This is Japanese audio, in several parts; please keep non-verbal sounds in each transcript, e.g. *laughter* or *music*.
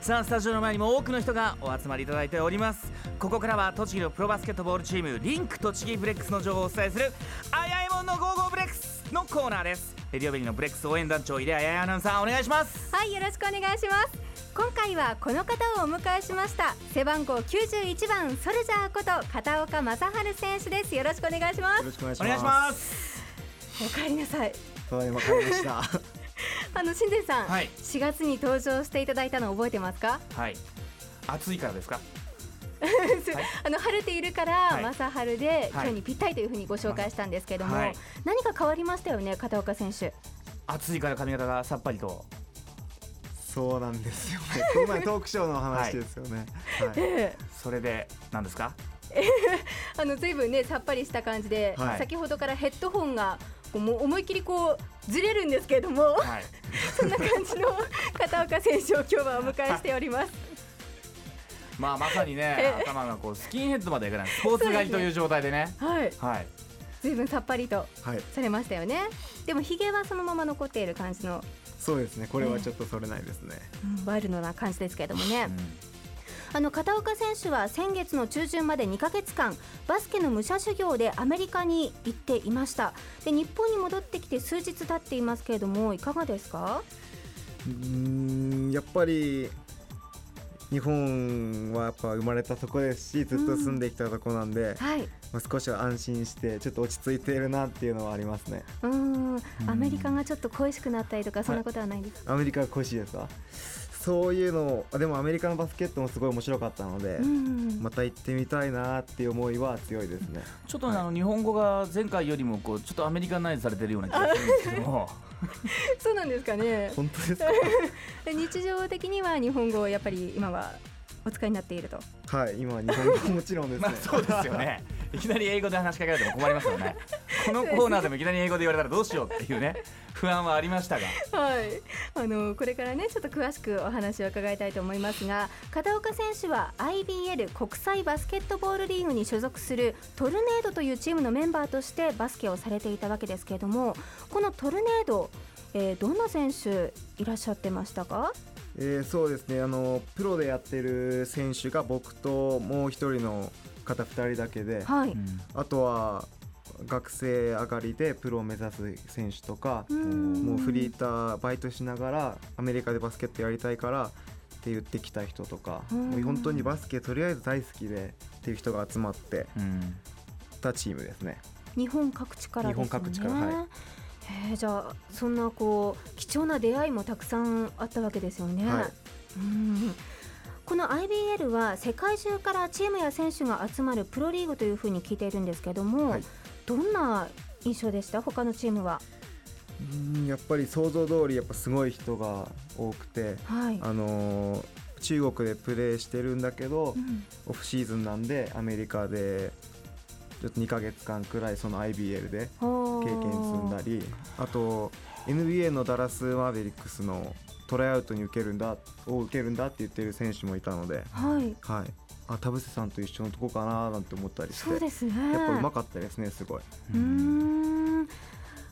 さあスタジオの前にも多くの人がお集まりいただいております。ここからは栃木のプロバスケットボールチームリンク栃木ブレックスの情報をお伝えするあやいもんの Go Go BREX のコーナーです。レディオベリーのブレックス応援団長入江あやいアナウンサーお願いします。はいよろしくお願いします。今回はこの方をお迎えしました背番号91番ソルジャーこと片岡大晴選手です。よろしくお願いします。よろしくお願いします。お願いします。お帰りなさい。ただいま帰りました。あの新田さん、はい。4月に登場していただいたの覚えてますか？はい。暑いからですか？*laughs* あの晴れているから、はい。正治で、はい。今日にぴったりというふうにご紹介したんですけども、はい。何か変わりましたよね片岡選手。暑いから髪型がさっぱりと。そうなんですよね。この前トークショーの話ですよね。はい。ええ。それで何ですか？*laughs* あの随分ねさっぱりした感じで、はい。先ほどからヘッドホンがもう思いっきりこうずれるんですけれども、はい *laughs* そんな感じの片岡選手を今日はお迎えしております。*laughs* まあまさにねええ頭がこうスキンヘッドまでいかないスポーツ狩りという状態でねはい、はい随分さっぱりとはい。されましたよね。でもひげはそのまま残っている感じの、そうですね。これはちょっとそれないですね。うんワイルドな感じですけれどもね。うんあの片岡選手は先月の中旬まで2ヶ月間バスケの武者修行でアメリカに行っていました。で日本に戻ってきて数日経っていますけれどもいかがですか？うーん、やっぱり。日本はやっぱ生まれたとこですしずっと住んできたとこなんで、はい。まあ、少しは安心してちょっと落ち着いているなっていうのはありますね。うーん。アメリカがちょっと恋しくなったりとかそんなことはないです、アメリカが恋しいですか？そういうのでもアメリカのバスケットもすごい面白かったので、うんまた行ってみたいなっていう思いは強いですね。ちょっとね、あの日本語が前回よりもこうちょっとアメリカナイズされてるような気がするんですけど。も *laughs* そうなんですかね。本当ですか？*laughs* で日常的には日本語をやっぱり今はお使いになっていると。はい今日本語もちろんですね、*laughs* まあそうですよね。いきなり英語で話しかけられても困りますよね。*laughs* このコーナーでもいきなり英語で言われたらどうしようっていうね不安はありましたが。はい、あのこれからねちょっと詳しくお話を伺いたいと思いますが片岡選手は IBL 国際バスケットボールリーグに所属するトルネードというチームのメンバーとしてバスケをされていたわけですけれどもこのトルネード、えーどんな選手いらっしゃってましたか？えーそうですね。あのプロでやってる選手が僕ともう一人の方2人だけではい、あとは学生上がりでプロを目指す選手とかうん。もうフリーターバイトしながらアメリカでバスケットやりたいからって言ってきた人とかうん。もう本当にバスケとりあえず大好きでっていう人が集まってうん。たチームですね。日本各地からですよね。日本各地からはいえーじゃあそんなこう貴重な出会いもたくさんあったわけですよね。はいうんこの IBL は世界中からチームや選手が集まるプロリーグというふうに聞いているんですけども、はいどんな印象でした？他のチームは。うんやっぱり想像通りやっぱすごい人が多くて、はい。あのー中国でプレーしてるんだけど、うんオフシーズンなんでアメリカでちょっと2ヶ月間くらいその IBL で経経験積んだりあと NBA のダラス・マーベリックスのトライアウトに受けるんだを受けるんだって言ってる選手もいたので、はい。はい、あ田臥さんと一緒のとこかななんて思ったりしてそうですね。やっぱうまかったですねすごい。うーん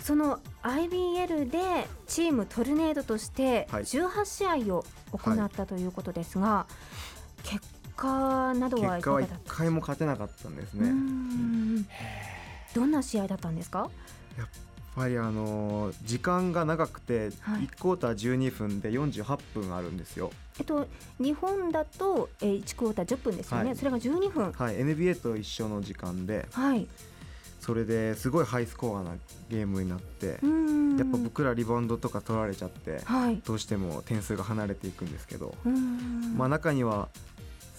その IBL でチームトルネードとしてはい18試合を行ったということですが、結果などはい結果は1かがだった回も勝てなかったんですね。んどんな試合だったんですか？やっぱりあのー時間が長くてはい。1クォーター12分で48分あるんですよ。えっと日本だと、えー、1クォーター10分ですよね、はい。それが12分。はい、NBA と一緒の時間ではい。それですごいハイスコアなゲームになってやっぱ僕らリバウンドとか取られちゃってはい。どうしても点数が離れていくんですけど、まあ中には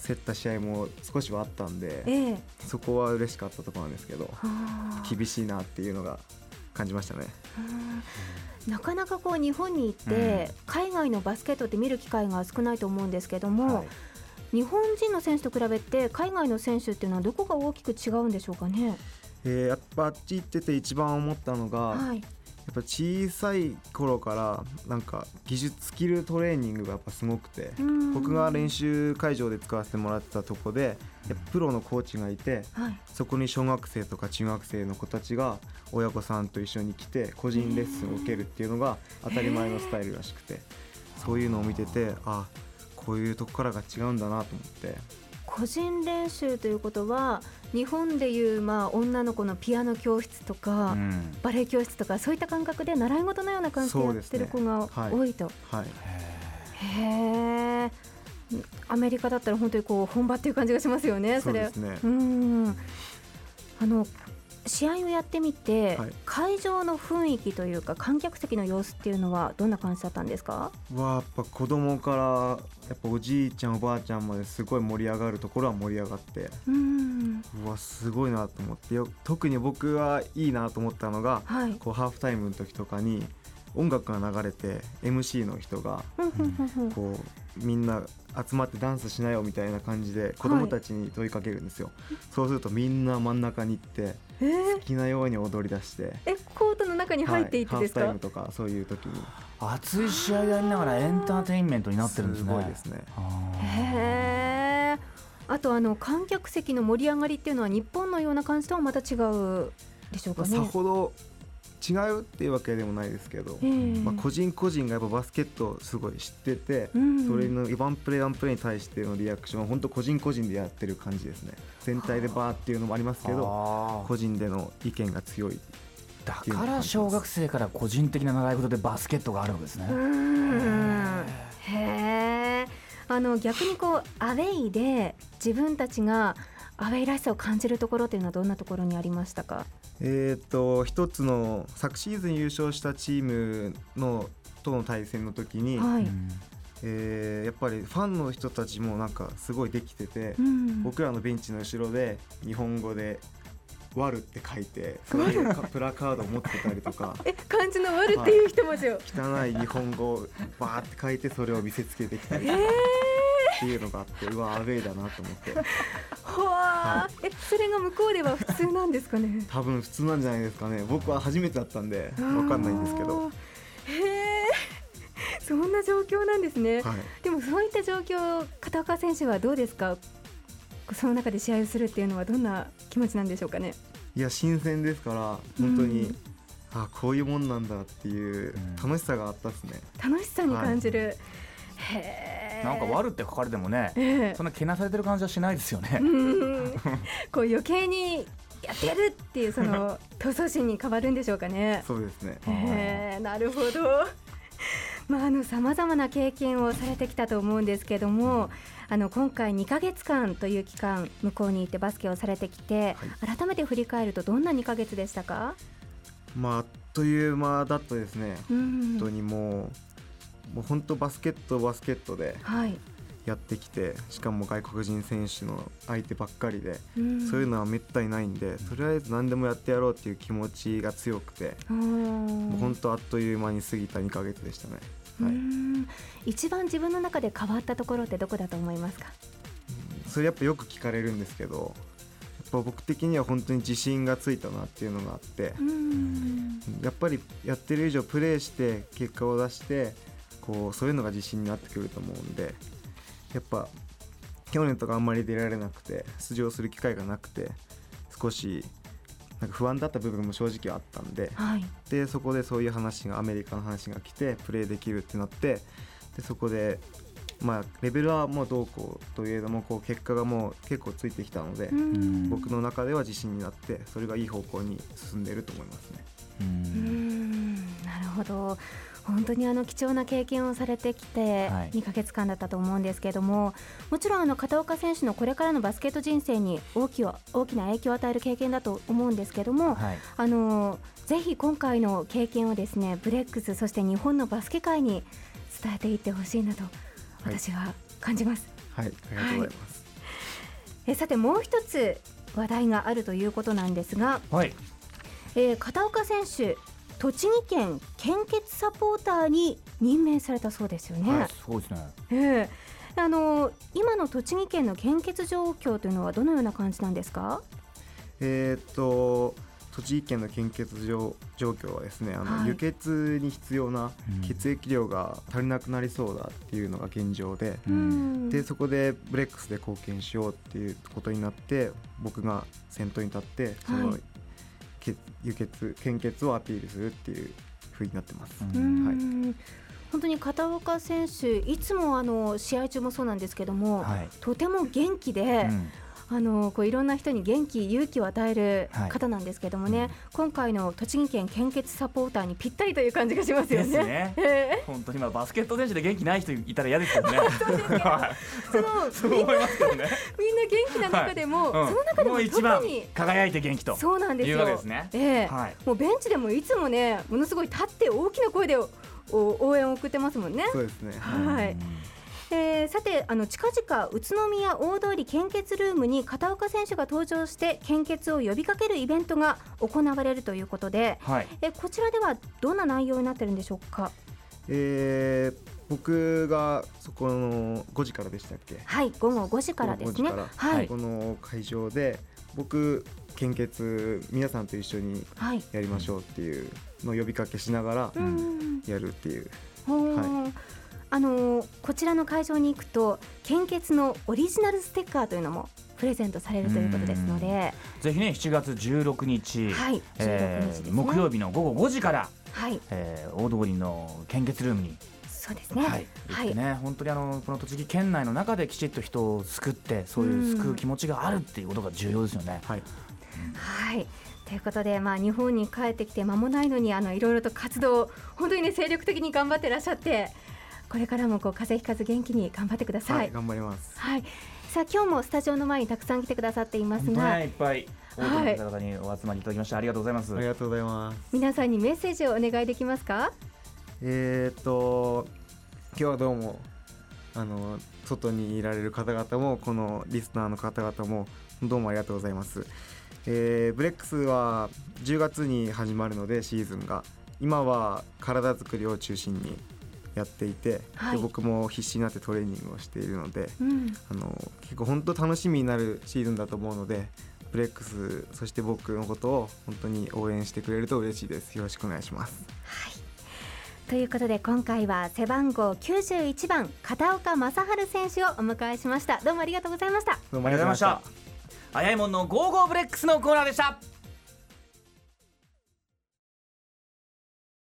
競った試合も少しはあったんでええ。そこは嬉しかったところなんですけどはあ。厳しいなっていうのが感じましたね。うんなかなかこう日本に行って、海外のバスケットって見る機会が少ないと思うんですけども、はい。日本人の選手と比べて海外の選手っていうのはどこが大きく違うんでしょうかね？えーやっぱあっち行ってて一番思ったのが、はい、やっぱ小さい頃からなんか技術スキルトレーニングがやっぱすごくて僕が練習会場で使わせてもらってたとこでプロのコーチがいてはい、そこに小学生とか中学生の子たちが親御さんと一緒に来て個人レッスンを受けるっていうのが当たり前のスタイルらしくてそういうのを見ててあこういうとこからが違うんだなと思って個人練習ということは日本でいうまあ女の子のピアノ教室とか、うんバレエ教室とかそういった感覚で習い事のような感じでやってる子がはい多いと。はいへえ。アメリカだったら本当にこう本場っていう感じがしますよね。そうですねうん。あの試合をやってみて、はい会場の雰囲気というか観客席の様子っていうのはどんな感じだったんですか？はやっぱ子供からやっぱおじいちゃんおばあちゃんまですごい盛り上がるところは盛り上がってうん。うわすごいなと思ってよ特に僕はいいなと思ったのがはい。こうハーフタイムの時とかに音楽が流れて MC の人がふんこうみんな集まってダンスしなよみたいな感じで子供たちに問いかけるんですよ、そうするとみんな真ん中に行ってえー好きなように踊り出してえコートの中に入っていってですか？はいハーフタイムとかそういう時に熱い試合やりながらエンターテインメントになってるんですねごいですねへえ。あとあの観客席の盛り上がりっていうのは日本のような感じとはまた違うでしょうかね。さほど違うっていうわけでもないですけど、ええ。まあ、個人個人がやっぱバスケットをすごい知ってて、うん。それのワンプレーワンプレーに対してのリアクションは本当個人個人でやってる感じですね。全体でバーっていうのもありますけど個人での意見が強いだから小学生から個人的な習い事でバスケットがあるわけですね。う。ん。へえあの逆にこうアウェイで自分たちがアウェイらしさを感じるところっていうのはどんなところにありましたか？えー、と一つの昨シーズン優勝したチームのとの対戦の時に、はい、うん。えーやっぱりファンの人たちもなんかすごいできてて、うん。僕らのベンチの後ろで日本語で「割る」って書いてそプラカードを持ってたりとか *laughs* え漢字の「悪」っていう一文字を、汚い日本語をバーって書いてそれを見せつけてきたりえー、っていうのがあってうわアウェイだなと思って *laughs* ほわー、えそれが向こうでは普通なんですかね？*laughs* 多分普通なんじゃないですかね。僕は初めてだったんで分かんないんですけど、へえ *laughs* そんな状況なんですね、はい、でもそういった状況片岡選手はどうですか？その中で試合をするっていうのはどんな気持ちなんでしょうかね？いや新鮮ですから本当に、うん。あこういうもんなんだっていううん。楽しさがあったですね、楽しさに感じる、へえなんか悪って書かれてもね、ええ。そんなけなされてる感じはしないですよね。うん。こう余計にやってやるっていうその *laughs* 闘争心に変わるんでしょうかね。そうですね。へえなるほど。まああの様々な経験をされてきたと思うんですけども、あの今回2ヶ月間という期間向こうに行ってバスケをされてきて、改めて振り返るとどんな2ヶ月でしたか？まああっという間だったですね。うん。本当にもうもう本当バスケットバスケットではい。やってきてしかも外国人選手の相手ばっかりで、うん。そういうのはめったにないんでとりあえず何でもやってやろうっていう気持ちが強くて、もう本当あっという間に過ぎた2ヶ月でしたね、うはい、ん一番自分の中で変わったところってどこだと思いますか？それやっぱよく聞かれるんですけどやっぱ僕的には本当に自信がついたなっていうのがあってうん。やっぱりやってる以上プレーして結果を出してこうそういうのが自信になってくると思うんでやっぱ去年とかあんまり出られなくて出場する機会がなくて少しなんか不安だった部分も正直あったんではい。でそこでそういう話がアメリカの話が来てプレーできるってなってでそこでまあレベルはもうどうこうといえどもこう結果がもう結構ついてきたので、うん僕の中では自信になってそれがいい方向に進んでいると思いますね。ううんんなるほど本当にあの貴重な経験をされてきてはい2ヶ月間だったと思うんですけれども、もちろんあの片岡選手のこれからのバスケット人生に大きな大きな影響を与える経験だと思うんですけども、はい。あのぜひ今回の経験をですねブレックスそして日本のバスケ界に伝えていってほしいなと私は感じます。はい、ありがとうございます。えさてもう一つ話題があるということなんですが、はい。えー片岡選手栃木県献血サポーターに任命されたそうですよね。はいすごいですね。ええあの今の栃木県の献血状況というのはどのような感じなんですか？えーっと栃木県の献血状状況はですねあの、はい輸血に必要なうん血液量が足りなくなりそうだっていうのが現状で、うんでそこでブレックスで貢献しようっていうことになって僕が先頭に立ってその、はい血輸血献血をアピールするっていう風になってます。ううんん本当に片岡選手いつもあの試合中もそうなんですけども、はい。とても元気で、うんあのこういろんな人に元気勇気を与えるはい方なんですけどもね、今回の栃木県献血サポーターにぴったりという感じがしますよね。ですねえ本当にまあバスケット選手で元気ない人いたら嫌ですよね。はいーその *laughs* そう思いますけどね。みんな元気な中でも、うんその中でも特に輝いて元気と。そうなんですよ。いうわけですねええはいもうベンチでもいつもねものすごい立って大きな声で応援を送ってますもんね。そうですねはい。えーさてあの近々宇都宮大通り献血ルームに片岡選手が登場して献血を呼びかけるイベントが行われるということで、はい。えこちらではどんな内容になってるんでしょうか？えー僕がそこの5時からでしたっけ？はい午後5時からですね5時から。はいこの会場で僕献血皆さんと一緒にはい。やりましょうっていうのを呼びかけしながらうん。やるっていう、ほーあのーこちらの会場に行くと献血のオリジナルステッカーというのもプレゼントされるということですので、ぜひね7月16日、はいえ16日ですね。ー木曜日の午後5時から、はい。えー大通りの献血ルームに、そうですね。はい、行ってね、本当にあのこの栃木県内の中できちっと人を救ってそういう救う気持ちがあるっていうことが重要ですよね。はい。はい。ということで、まあ、日本に帰ってきて間もないのにあのいろいろと活動本当にね精力的に頑張ってらっしゃってこれからもこう風邪ひかず元気に頑張ってください。はい、頑張ります。はい、さあ今日もスタジオの前にたくさん来てくださっています本当が、ねいっぱい。多くの方々にお集まりいただきましてありがとうございます。ありがとうございます。皆さんにメッセージをお願いできますか？えー、っと今日はどうもあの外にいられる方々もこのリスナーの方々もどうもありがとうございます、えーブレックスは10月に始まるのでシーズンが。今は体作りを中心にやっていて、はい。で僕も必死になってトレーニングをしているのでうん。あの結構本当楽しみになるシーズンだと思うのでブレックスそして僕のことを本当に応援してくれると嬉しいです。よろしくお願いします。ということで今回は背番号91番片岡大晴選手をお迎えしました。どうもありがとうございました。どうもありがとうございました。あやいもんの Go Go BREX のコーナーでした。